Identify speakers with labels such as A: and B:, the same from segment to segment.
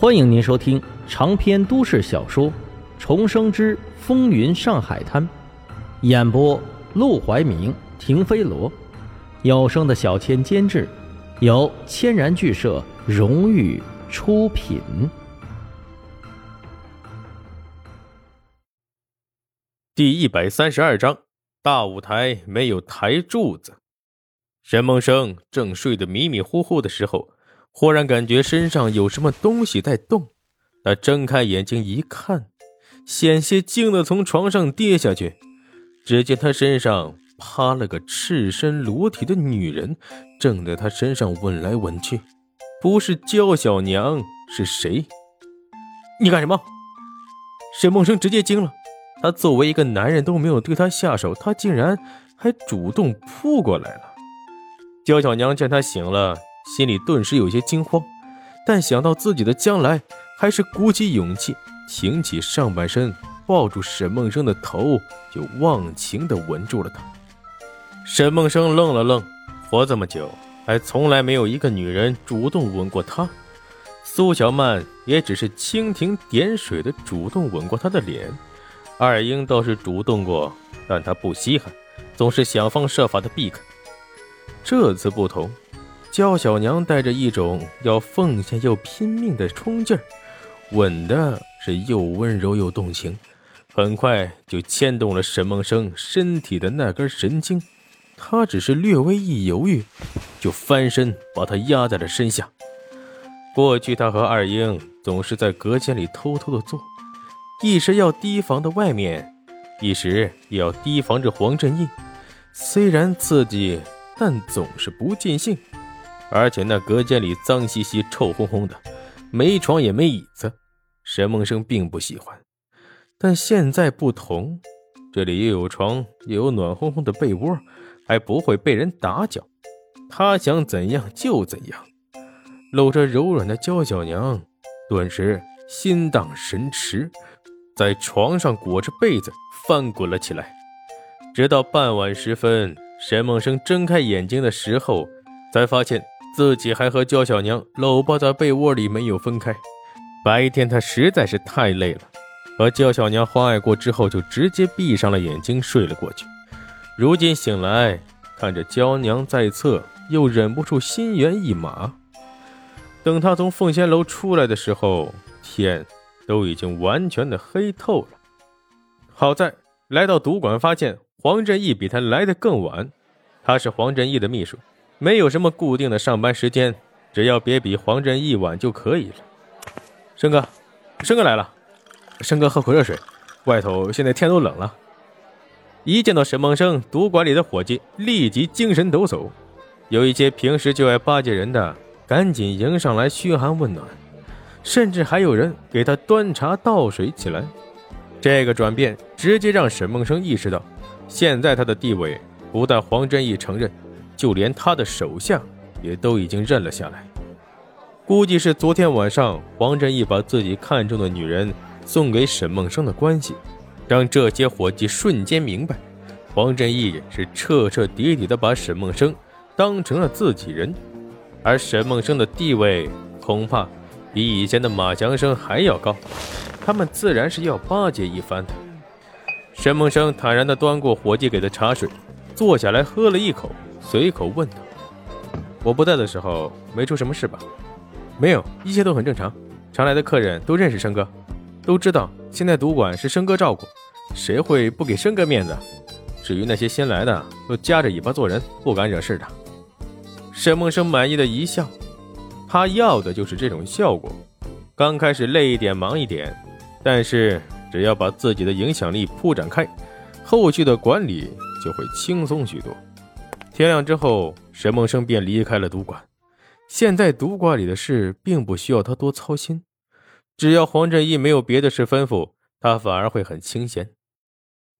A: 欢迎您收听长篇都市小说《重生之风云上海滩》，演播：陆怀明、停飞罗，有声的小千监制，由千然剧社荣誉出品。
B: 第一百三十二章：大舞台没有台柱子。沈梦生正睡得迷迷糊糊的时候。忽然感觉身上有什么东西在动，他睁开眼睛一看，险些惊得从床上跌下去。只见他身上趴了个赤身裸体的女人，正在他身上吻来吻去。不是焦小娘是谁？你干什么？沈梦生直接惊了。他作为一个男人，都没有对他下手，他竟然还主动扑过来了。焦小娘见他醒了。心里顿时有些惊慌，但想到自己的将来，还是鼓起勇气，挺起上半身，抱住沈梦生的头，就忘情地吻住了他。沈梦生愣了愣，活这么久，还从来没有一个女人主动吻过他。苏小曼也只是蜻蜓点水的主动吻过他的脸，二英倒是主动过，但他不稀罕，总是想方设法的避开。这次不同。焦小娘带着一种要奉献又拼命的冲劲儿，吻的是又温柔又动情，很快就牵动了沈梦生身体的那根神经。他只是略微一犹豫，就翻身把他压在了身下。过去他和二英总是在隔间里偷偷的做，一时要提防的外面，一时也要提防着黄振义。虽然刺激，但总是不尽兴。而且那隔间里脏兮兮、臭烘烘的，没床也没椅子，沈梦生并不喜欢。但现在不同，这里又有床，又有暖烘烘的被窝，还不会被人打搅，他想怎样就怎样。搂着柔软的娇小娘，顿时心荡神驰，在床上裹着被子翻滚了起来。直到傍晚时分，沈梦生睁开眼睛的时候，才发现。自己还和焦小娘搂抱在被窝里没有分开。白天他实在是太累了，和焦小娘欢爱过之后，就直接闭上了眼睛睡了过去。如今醒来，看着娇娘在侧，又忍不住心猿意马。等他从凤仙楼出来的时候，天都已经完全的黑透了。好在来到赌馆，发现黄振义比他来的更晚。他是黄振义的秘书。没有什么固定的上班时间，只要别比黄振一晚就可以了。生哥，生哥来了，生哥喝口热水，外头现在天都冷了。一见到沈梦生，赌馆里的伙计立即精神抖擞，有一些平时就爱巴结人的，赶紧迎上来嘘寒问暖，甚至还有人给他端茶倒水起来。这个转变直接让沈梦生意识到，现在他的地位不但黄振义承认。就连他的手下也都已经认了下来，估计是昨天晚上黄振义把自己看中的女人送给沈梦生的关系，让这些伙计瞬间明白，黄振义是彻彻底底的把沈梦生当成了自己人，而沈梦生的地位恐怕比以前的马强生还要高，他们自然是要巴结一番的。沈梦生坦然地端过伙计给的茶水，坐下来喝了一口。随口问道：“我不在的时候，没出什么事吧？没有，一切都很正常。常来的客人都认识生哥，都知道现在赌馆是生哥照顾，谁会不给生哥面子？至于那些新来的，都夹着尾巴做人，不敢惹事的。”沈梦生满意的一笑，他要的就是这种效果。刚开始累一点，忙一点，但是只要把自己的影响力铺展开，后续的管理就会轻松许多。天亮之后，沈梦生便离开了赌馆。现在赌馆里的事并不需要他多操心，只要黄振义没有别的事吩咐，他反而会很清闲。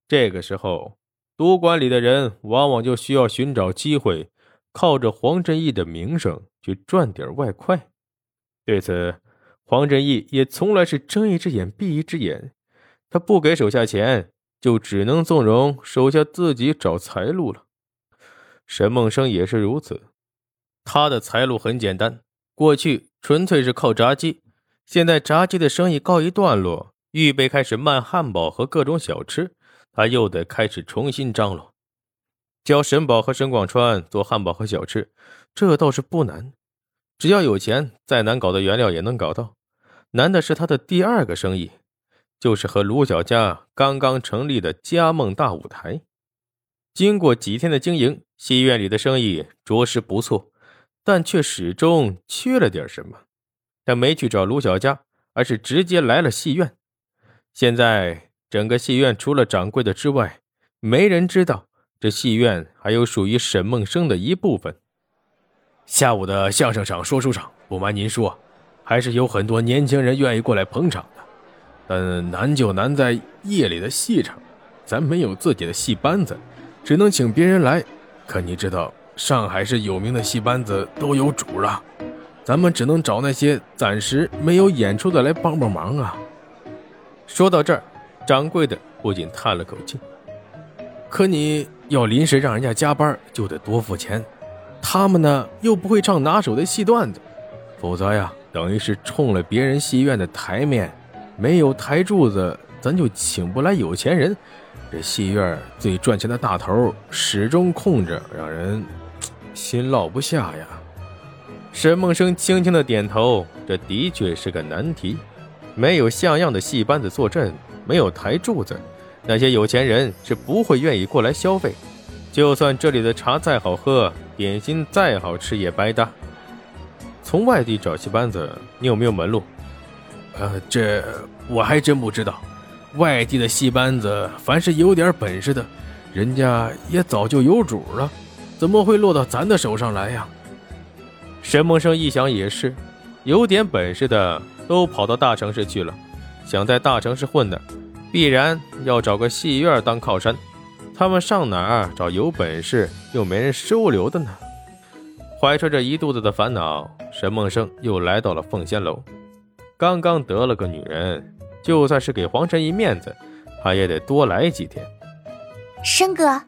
B: 这个时候，赌馆里的人往往就需要寻找机会，靠着黄振义的名声去赚点外快。对此，黄振义也从来是睁一只眼闭一只眼。他不给手下钱，就只能纵容手下自己找财路了。沈梦生也是如此，他的财路很简单，过去纯粹是靠炸鸡，现在炸鸡的生意告一段落，预备开始卖汉堡和各种小吃，他又得开始重新张罗。教沈宝和沈广川做汉堡和小吃，这倒是不难，只要有钱，再难搞的原料也能搞到。难的是他的第二个生意，就是和卢小佳刚刚成立的佳梦大舞台。经过几天的经营，戏院里的生意着实不错，但却始终缺了点什么。他没去找卢小佳，而是直接来了戏院。现在整个戏院除了掌柜的之外，没人知道这戏院还有属于沈梦生的一部分。下午的相声场、说书场，不瞒您说，还是有很多年轻人愿意过来捧场的。但难就难在夜里的戏场，咱没有自己的戏班子。只能请别人来，可你知道上海市有名的戏班子都有主了，咱们只能找那些暂时没有演出的来帮帮忙啊。说到这儿，掌柜的不禁叹了口气。可你要临时让人家加班，就得多付钱，他们呢又不会唱拿手的戏段子，否则呀，等于是冲了别人戏院的台面，没有台柱子，咱就请不来有钱人。这戏院最赚钱的大头始终空着，让人心落不下呀。沈梦生轻轻的点头，这的确是个难题。没有像样的戏班子坐镇，没有台柱子，那些有钱人是不会愿意过来消费。就算这里的茶再好喝，点心再好吃，也白搭。从外地找戏班子，你有没有门路？呃，这我还真不知道。外地的戏班子，凡是有点本事的，人家也早就有主了，怎么会落到咱的手上来呀？沈梦生一想也是，有点本事的都跑到大城市去了，想在大城市混的，必然要找个戏院当靠山。他们上哪儿找有本事又没人收留的呢？怀揣着一肚子的烦恼，沈梦生又来到了凤仙楼，刚刚得了个女人。就算是给黄晨一面子，他也得多来几天。
C: 生哥，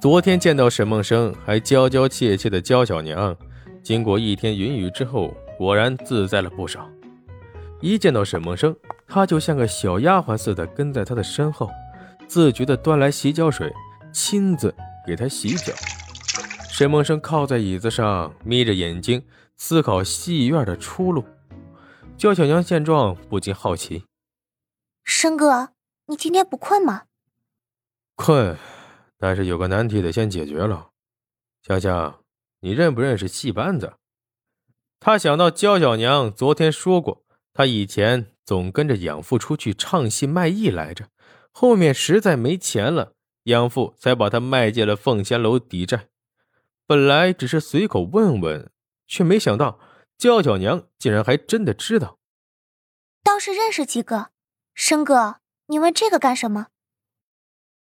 B: 昨天见到沈梦生还娇娇怯怯的娇小娘，经过一天云雨之后，果然自在了不少。一见到沈梦生，她就像个小丫鬟似的跟在他的身后，自觉的端来洗脚水，亲自给他洗脚。沈梦生靠在椅子上，眯着眼睛思考戏院的出路。焦小娘见状，不禁好奇：“
C: 生哥，你今天不困吗？”“
B: 困，但是有个难题得先解决了。”“香香，你认不认识戏班子？”他想到焦小娘昨天说过，他以前总跟着养父出去唱戏卖艺来着，后面实在没钱了，养父才把他卖进了凤仙楼抵债。本来只是随口问问，却没想到。娇娇娘竟然还真的知道，
C: 倒是认识几个。生哥，你问这个干什么？